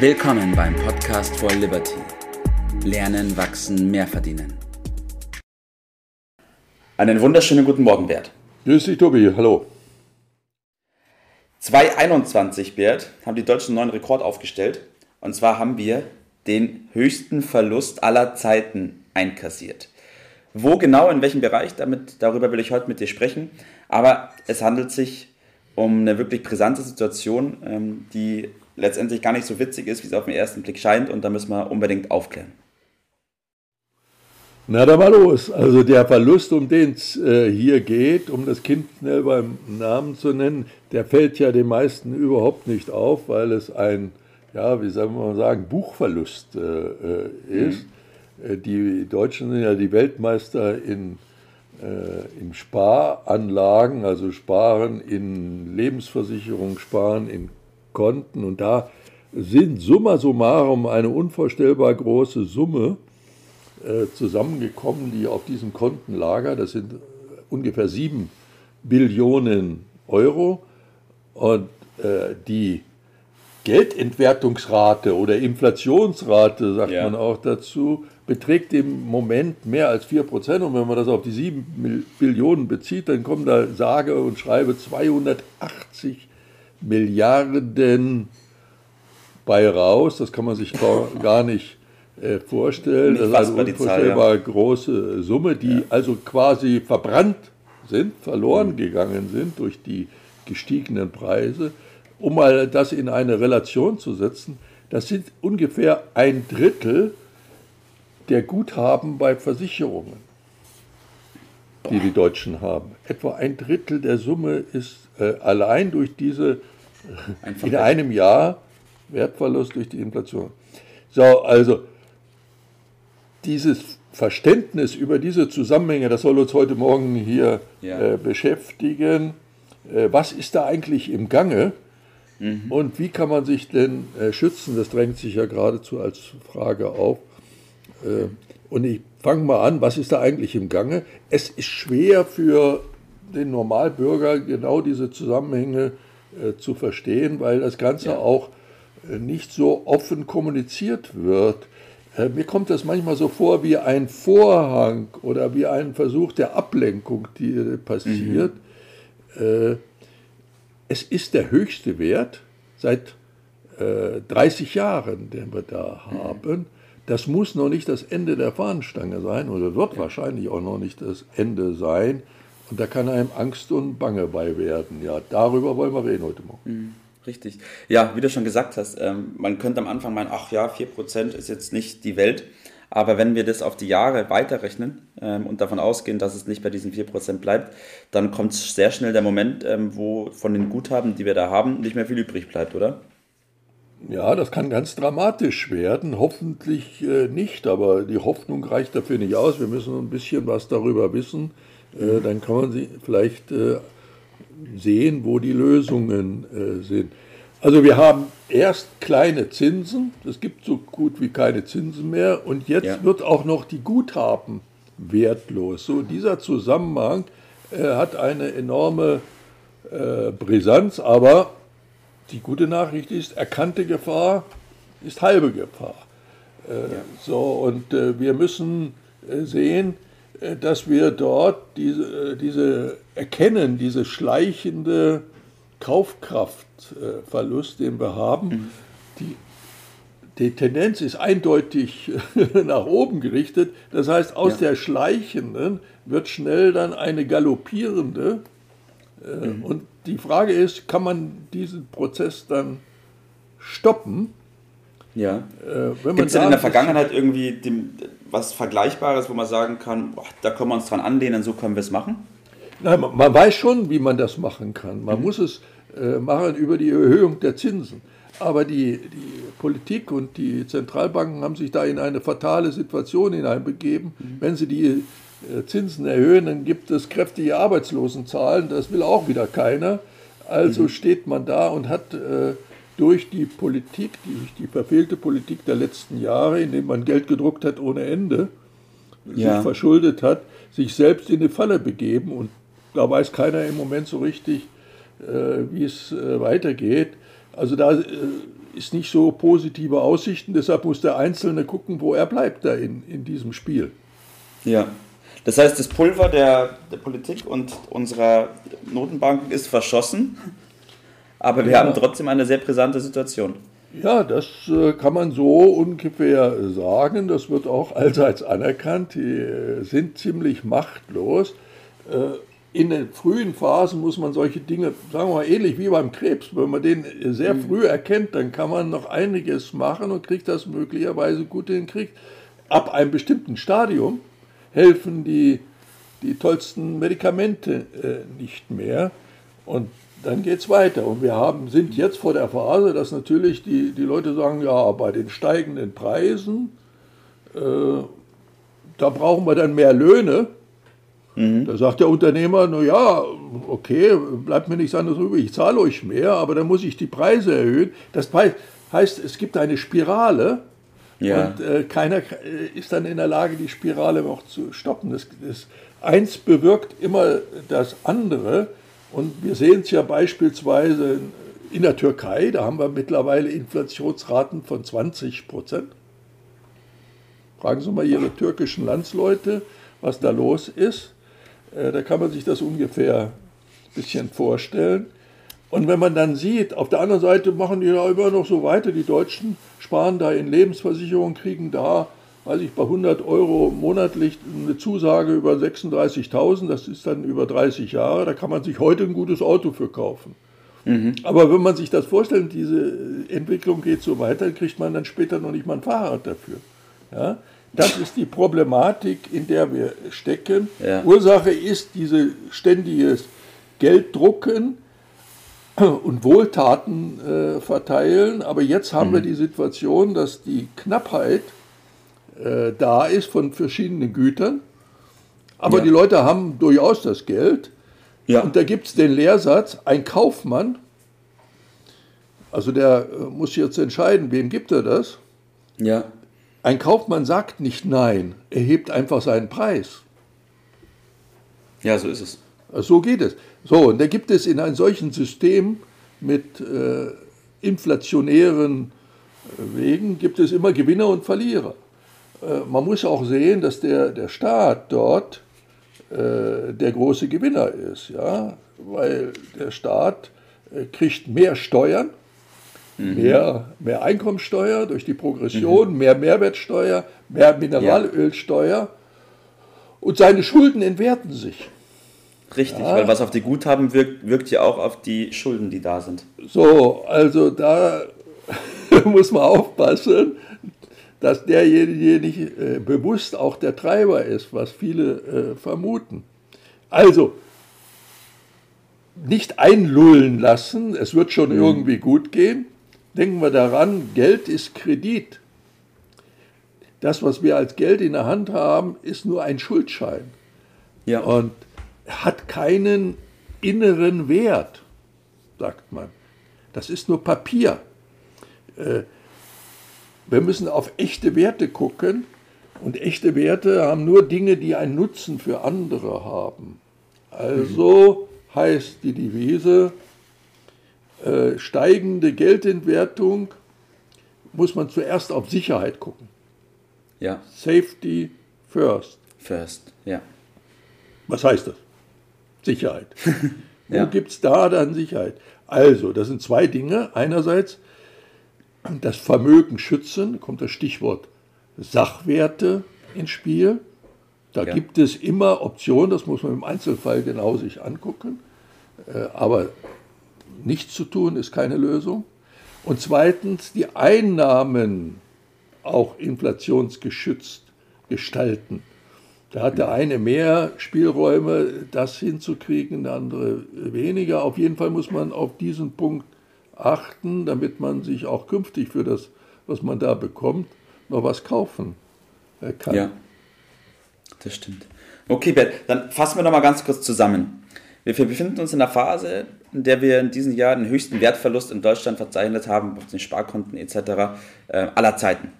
Willkommen beim Podcast for Liberty. Lernen, wachsen, mehr verdienen. Einen wunderschönen guten Morgen, Bert. Grüß dich, Tobi. Hallo. 2021, Bert, haben die Deutschen einen neuen Rekord aufgestellt. Und zwar haben wir den höchsten Verlust aller Zeiten einkassiert. Wo genau, in welchem Bereich, damit, darüber will ich heute mit dir sprechen. Aber es handelt sich um eine wirklich brisante Situation, ähm, die letztendlich gar nicht so witzig ist, wie es auf den ersten Blick scheint. Und da müssen wir unbedingt aufklären. Na, da mal los. Also der Verlust, um den es äh, hier geht, um das Kind schnell beim Namen zu nennen, der fällt ja den meisten überhaupt nicht auf, weil es ein, ja, wie soll man sagen, Buchverlust äh, äh ist. Mhm. Die Deutschen sind ja die Weltmeister in, äh, in Sparanlagen, also Sparen in Lebensversicherung, Sparen in Konten. Und da sind summa summarum eine unvorstellbar große Summe äh, zusammengekommen, die auf diesen Konten lager. Das sind ungefähr sieben Billionen Euro. Und äh, die Geldentwertungsrate oder Inflationsrate, sagt ja. man auch dazu, beträgt im Moment mehr als 4 Prozent. Und wenn man das auf die 7 Billionen bezieht, dann kommen da sage und schreibe 280 Milliarden bei raus. Das kann man sich gar nicht äh, vorstellen. Nicht das ist eine unvorstellbar ja. große Summe, die ja. also quasi verbrannt sind, verloren mhm. gegangen sind durch die gestiegenen Preise. Um mal das in eine Relation zu setzen, das sind ungefähr ein Drittel der Guthaben bei Versicherungen, die die Deutschen haben. Etwa ein Drittel der Summe ist äh, allein durch diese Einfach in einem Jahr Wertverlust durch die Inflation. So, also dieses Verständnis über diese Zusammenhänge, das soll uns heute Morgen hier ja. äh, beschäftigen. Äh, was ist da eigentlich im Gange mhm. und wie kann man sich denn äh, schützen? Das drängt sich ja geradezu als Frage auf. Äh, und ich fange mal an, was ist da eigentlich im Gange? Es ist schwer für den Normalbürger genau diese Zusammenhänge äh, zu verstehen, weil das Ganze ja. auch äh, nicht so offen kommuniziert wird. Äh, mir kommt das manchmal so vor wie ein Vorhang oder wie ein Versuch der Ablenkung, die äh, passiert. Mhm. Es ist der höchste Wert seit 30 Jahren, den wir da mhm. haben. Das muss noch nicht das Ende der Fahnenstange sein oder wird wahrscheinlich auch noch nicht das Ende sein. Und da kann einem Angst und Bange bei werden. Ja, darüber wollen wir reden heute Morgen. Mhm. Richtig. Ja, wie du schon gesagt hast, ähm, man könnte am Anfang meinen, ach ja, 4% ist jetzt nicht die Welt. Aber wenn wir das auf die Jahre weiterrechnen ähm, und davon ausgehen, dass es nicht bei diesen 4% bleibt, dann kommt sehr schnell der Moment, ähm, wo von den Guthaben, die wir da haben, nicht mehr viel übrig bleibt, oder? Ja, das kann ganz dramatisch werden. Hoffentlich äh, nicht, aber die Hoffnung reicht dafür nicht aus. Wir müssen ein bisschen was darüber wissen. Äh, dann kann man sie vielleicht äh, sehen, wo die Lösungen äh, sind. Also wir haben erst kleine Zinsen, es gibt so gut wie keine Zinsen mehr und jetzt ja. wird auch noch die Guthaben wertlos. So dieser Zusammenhang hat eine enorme Brisanz, aber die gute Nachricht ist, erkannte Gefahr ist halbe Gefahr. Ja. So und wir müssen sehen, dass wir dort diese, diese erkennen, diese schleichende Kaufkraftverlust, den wir haben. Mhm. Die, die Tendenz ist eindeutig nach oben gerichtet. Das heißt, aus ja. der schleichenden wird schnell dann eine galoppierende. Äh, mhm. Und die Frage ist, kann man diesen Prozess dann stoppen? Ja. Äh, Gibt es in der Vergangenheit irgendwie dem, was Vergleichbares, wo man sagen kann, boah, da können wir uns dran anlehnen, so können wir es machen? Nein, man, man weiß schon, wie man das machen kann. Man mhm. muss es äh, machen über die Erhöhung der Zinsen. Aber die, die, Politik und die Zentralbanken haben sich da in eine fatale Situation hineinbegeben. Mhm. Wenn sie die äh, Zinsen erhöhen, dann gibt es kräftige Arbeitslosenzahlen. Das will auch wieder keiner. Also mhm. steht man da und hat äh, durch die Politik, durch die verfehlte Politik der letzten Jahre, indem man Geld gedruckt hat ohne Ende, ja. sich verschuldet hat, sich selbst in die Falle begeben. Und da weiß keiner im Moment so richtig, äh, wie es äh, weitergeht. Also da äh, ist nicht so positive Aussichten. Deshalb muss der Einzelne gucken, wo er bleibt da in, in diesem Spiel. Ja. Das heißt, das Pulver der, der Politik und unserer Notenbanken ist verschossen, aber wir ja. haben trotzdem eine sehr brisante Situation. Ja, das äh, kann man so ungefähr sagen. Das wird auch allseits anerkannt. Die äh, sind ziemlich machtlos. Äh, in den frühen Phasen muss man solche Dinge, sagen wir mal ähnlich wie beim Krebs, wenn man den sehr mhm. früh erkennt, dann kann man noch einiges machen und kriegt das möglicherweise gut in den Krieg. Ab einem bestimmten Stadium helfen die, die tollsten Medikamente nicht mehr und dann geht es weiter. Und wir haben, sind jetzt vor der Phase, dass natürlich die, die Leute sagen, ja, bei den steigenden Preisen, äh, da brauchen wir dann mehr Löhne. Mhm. Da sagt der Unternehmer, naja, okay, bleibt mir nichts anderes übrig, ich zahle euch mehr, aber dann muss ich die Preise erhöhen. Das heißt, es gibt eine Spirale ja. und äh, keiner äh, ist dann in der Lage, die Spirale auch zu stoppen. Das, das eins bewirkt immer das andere und wir sehen es ja beispielsweise in der Türkei, da haben wir mittlerweile Inflationsraten von 20 Prozent. Fragen Sie mal Ihre türkischen Landsleute, was da los ist. Äh, da kann man sich das ungefähr ein bisschen vorstellen. Und wenn man dann sieht, auf der anderen Seite machen die da immer noch so weiter, die Deutschen sparen da in Lebensversicherung, kriegen da, weiß ich, bei 100 Euro monatlich eine Zusage über 36.000, das ist dann über 30 Jahre, da kann man sich heute ein gutes Auto für kaufen. Mhm. Aber wenn man sich das vorstellt, diese Entwicklung geht so weiter, kriegt man dann später noch nicht mal ein Fahrrad dafür. Ja? Das ist die Problematik, in der wir stecken. Ja. Ursache ist dieses ständiges Gelddrucken und Wohltaten äh, verteilen. Aber jetzt haben mhm. wir die Situation, dass die Knappheit äh, da ist von verschiedenen Gütern. Aber ja. die Leute haben durchaus das Geld. Ja. Und da gibt es den Lehrsatz, ein Kaufmann, also der äh, muss jetzt entscheiden, wem gibt er das? Ja. Ein Kaufmann sagt nicht Nein, er hebt einfach seinen Preis. Ja, so ist es. So geht es. So, und da gibt es in einem solchen System mit äh, inflationären äh, Wegen, gibt es immer Gewinner und Verlierer. Äh, man muss auch sehen, dass der, der Staat dort äh, der große Gewinner ist, ja, weil der Staat äh, kriegt mehr Steuern Mhm. Mehr, mehr Einkommensteuer durch die Progression, mhm. mehr Mehrwertsteuer, mehr Mineralölsteuer und seine Schulden entwerten sich. Richtig, ja. weil was auf die Guthaben wirkt, wirkt ja auch auf die Schulden, die da sind. So, also da muss man aufpassen, dass derjenige nicht äh, bewusst auch der Treiber ist, was viele äh, vermuten. Also, nicht einlullen lassen, es wird schon mhm. irgendwie gut gehen. Denken wir daran, Geld ist Kredit. Das, was wir als Geld in der Hand haben, ist nur ein Schuldschein. Ja. Und hat keinen inneren Wert, sagt man. Das ist nur Papier. Äh, wir müssen auf echte Werte gucken. Und echte Werte haben nur Dinge, die einen Nutzen für andere haben. Also heißt die Devise, äh, steigende Geldentwertung muss man zuerst auf Sicherheit gucken. Ja. Safety first. First, ja. Was heißt das? Sicherheit. ja. Wo gibt es da dann Sicherheit? Also, das sind zwei Dinge. Einerseits das Vermögen schützen, kommt das Stichwort Sachwerte ins Spiel. Da ja. gibt es immer Optionen, das muss man im Einzelfall genau sich angucken. Äh, aber nichts zu tun ist keine Lösung. Und zweitens die Einnahmen auch inflationsgeschützt gestalten. Da hat der eine mehr Spielräume, das hinzukriegen, der andere weniger. Auf jeden Fall muss man auf diesen Punkt achten, damit man sich auch künftig für das, was man da bekommt, noch was kaufen äh, kann. Ja, das stimmt. Okay, Bert, dann fassen wir noch mal ganz kurz zusammen. Wir befinden uns in einer Phase, in der wir in diesem Jahr den höchsten Wertverlust in Deutschland verzeichnet haben, auf den Sparkonten etc. Äh, aller Zeiten.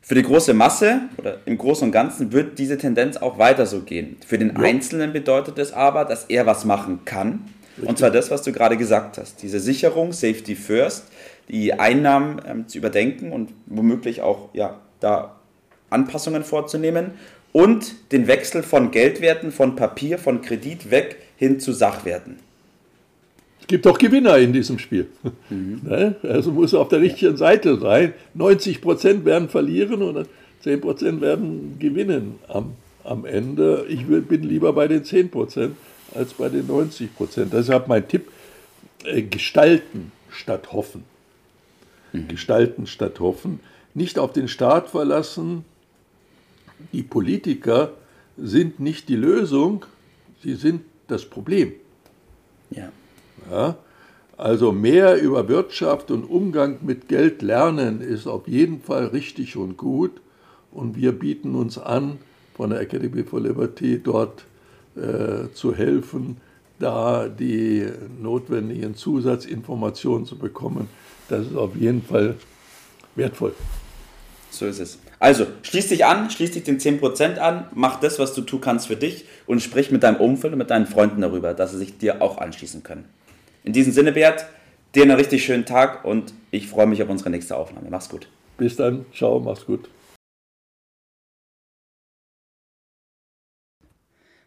Für die große Masse oder im Großen und Ganzen wird diese Tendenz auch weiter so gehen. Für den ja. Einzelnen bedeutet es aber, dass er was machen kann, Richtig. Und zwar das, was du gerade gesagt hast. Diese Sicherung, Safety First, die Einnahmen ähm, zu überdenken und womöglich auch ja, da Anpassungen vorzunehmen und den Wechsel von Geldwerten, von Papier, von Kredit weg hin zu Sachwerten. Es gibt auch Gewinner in diesem Spiel. Mhm. Ne? Also muss auf der richtigen Seite sein. 90 Prozent werden verlieren und 10 Prozent werden gewinnen am, am Ende. Ich bin lieber bei den 10 Prozent als bei den 90 Prozent. Deshalb mein Tipp, äh, gestalten statt hoffen. Mhm. Gestalten statt hoffen. Nicht auf den Staat verlassen. Die Politiker sind nicht die Lösung, sie sind das Problem. Ja. ja. Also mehr über Wirtschaft und Umgang mit Geld lernen ist auf jeden Fall richtig und gut. Und wir bieten uns an, von der Academy for Liberty dort äh, zu helfen, da die notwendigen Zusatzinformationen zu bekommen. Das ist auf jeden Fall wertvoll. So ist es. Also, schließ dich an, schließ dich den 10% an, mach das, was du tun kannst für dich und sprich mit deinem Umfeld und mit deinen Freunden darüber, dass sie sich dir auch anschließen können. In diesem Sinne, Bert, dir einen richtig schönen Tag und ich freue mich auf unsere nächste Aufnahme. Mach's gut. Bis dann. Ciao, mach's gut.